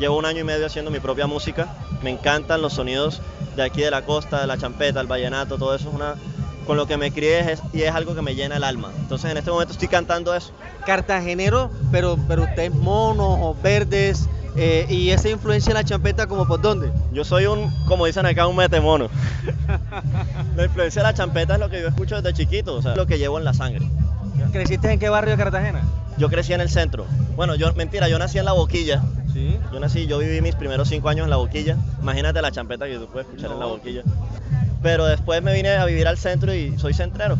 llevo un año y medio haciendo mi propia música. Me encantan los sonidos de aquí de la costa, de la champeta, el vallenato, todo eso es una con lo que me crié y es algo que me llena el alma. Entonces en este momento estoy cantando eso. Cartagenero, pero, pero usted es mono o verdes, eh, y esa influencia en la champeta, ¿como por dónde? Yo soy un, como dicen acá, un metemono. la influencia de la champeta es lo que yo escucho desde chiquito, o sea, lo que llevo en la sangre. ¿Creciste en qué barrio de Cartagena? Yo crecí en el centro. Bueno, yo, mentira, yo nací en La Boquilla. Sí. Yo nací, yo viví mis primeros cinco años en La Boquilla. Imagínate la champeta que tú puedes escuchar en La Boquilla. Pero después me vine a vivir al centro y soy centrero.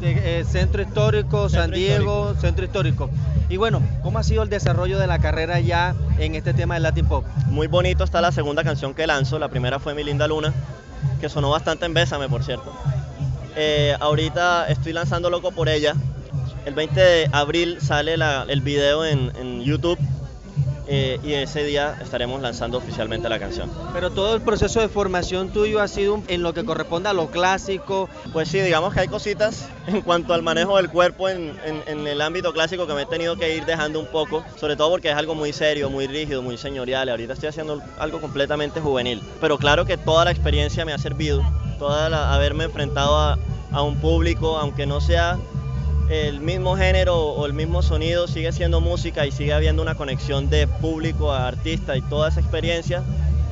Eh, centro histórico, San Diego, centro histórico. Y bueno, ¿cómo ha sido el desarrollo de la carrera ya en este tema del Latin Pop? Muy bonito está la segunda canción que lanzo, la primera fue Mi Linda Luna, que sonó bastante en Bésame, por cierto. Eh, ahorita estoy lanzando Loco por ella. El 20 de abril sale el video en, en YouTube eh, y ese día estaremos lanzando oficialmente la canción. Pero todo el proceso de formación tuyo ha sido en lo que corresponde a lo clásico. Pues sí, digamos que hay cositas en cuanto al manejo del cuerpo en, el ámbito clásico que me he tenido que ir dejando un poco, sobre todo porque es algo muy serio, muy rígido, muy señorial. Ahorita estoy haciendo algo completamente juvenil. Pero claro que toda la experiencia me ha servido, toda haberme enfrentado a, a un público, aunque no sea el mismo género o el mismo sonido sigue siendo música y sigue habiendo una conexión de público a artista y toda esa experiencia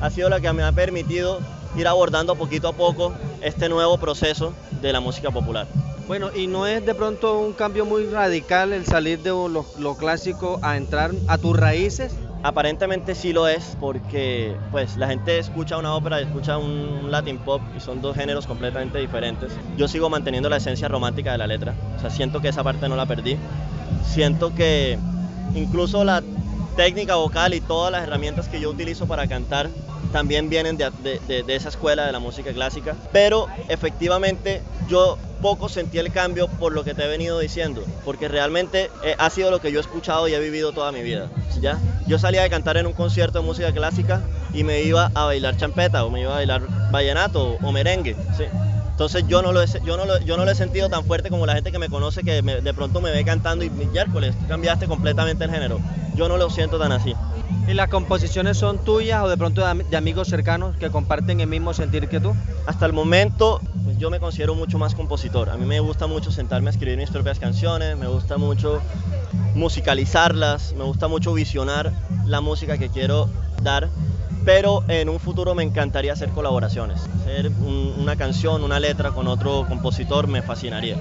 ha sido la que me ha permitido ir abordando poquito a poco este nuevo proceso de la música popular. Bueno, y no es de pronto un cambio muy radical el salir de lo, lo clásico a entrar a tus raíces. Aparentemente sí lo es porque pues la gente escucha una ópera y escucha un Latin pop y son dos géneros completamente diferentes. Yo sigo manteniendo la esencia romántica de la letra, o sea, siento que esa parte no la perdí. Siento que incluso la técnica vocal y todas las herramientas que yo utilizo para cantar también vienen de, de, esa escuela de la música clásica, pero efectivamente yo poco sentí el cambio por lo que te he venido diciendo, porque realmente eh, ha sido lo que yo he escuchado y he vivido toda mi vida. ¿ya? Yo salía de cantar en un concierto de música clásica y me iba a bailar champeta o me iba a bailar vallenato o merengue. ¿sí? Entonces yo no, lo he, yo, no lo, yo no lo he sentido tan fuerte como la gente que me conoce que de pronto me ve cantando y miércoles, cambiaste completamente el género. Yo no lo siento tan así. ¿Y las composiciones son tuyas o de pronto de, amigos cercanos que comparten el mismo sentir que tú? Hasta el momento pues yo me considero mucho más compositor. A mí me gusta mucho sentarme a escribir mis propias canciones, me gusta mucho musicalizarlas, me gusta mucho visionar la música que quiero dar, pero en un futuro me encantaría hacer colaboraciones, hacer una canción, una letra con otro compositor me fascinaría.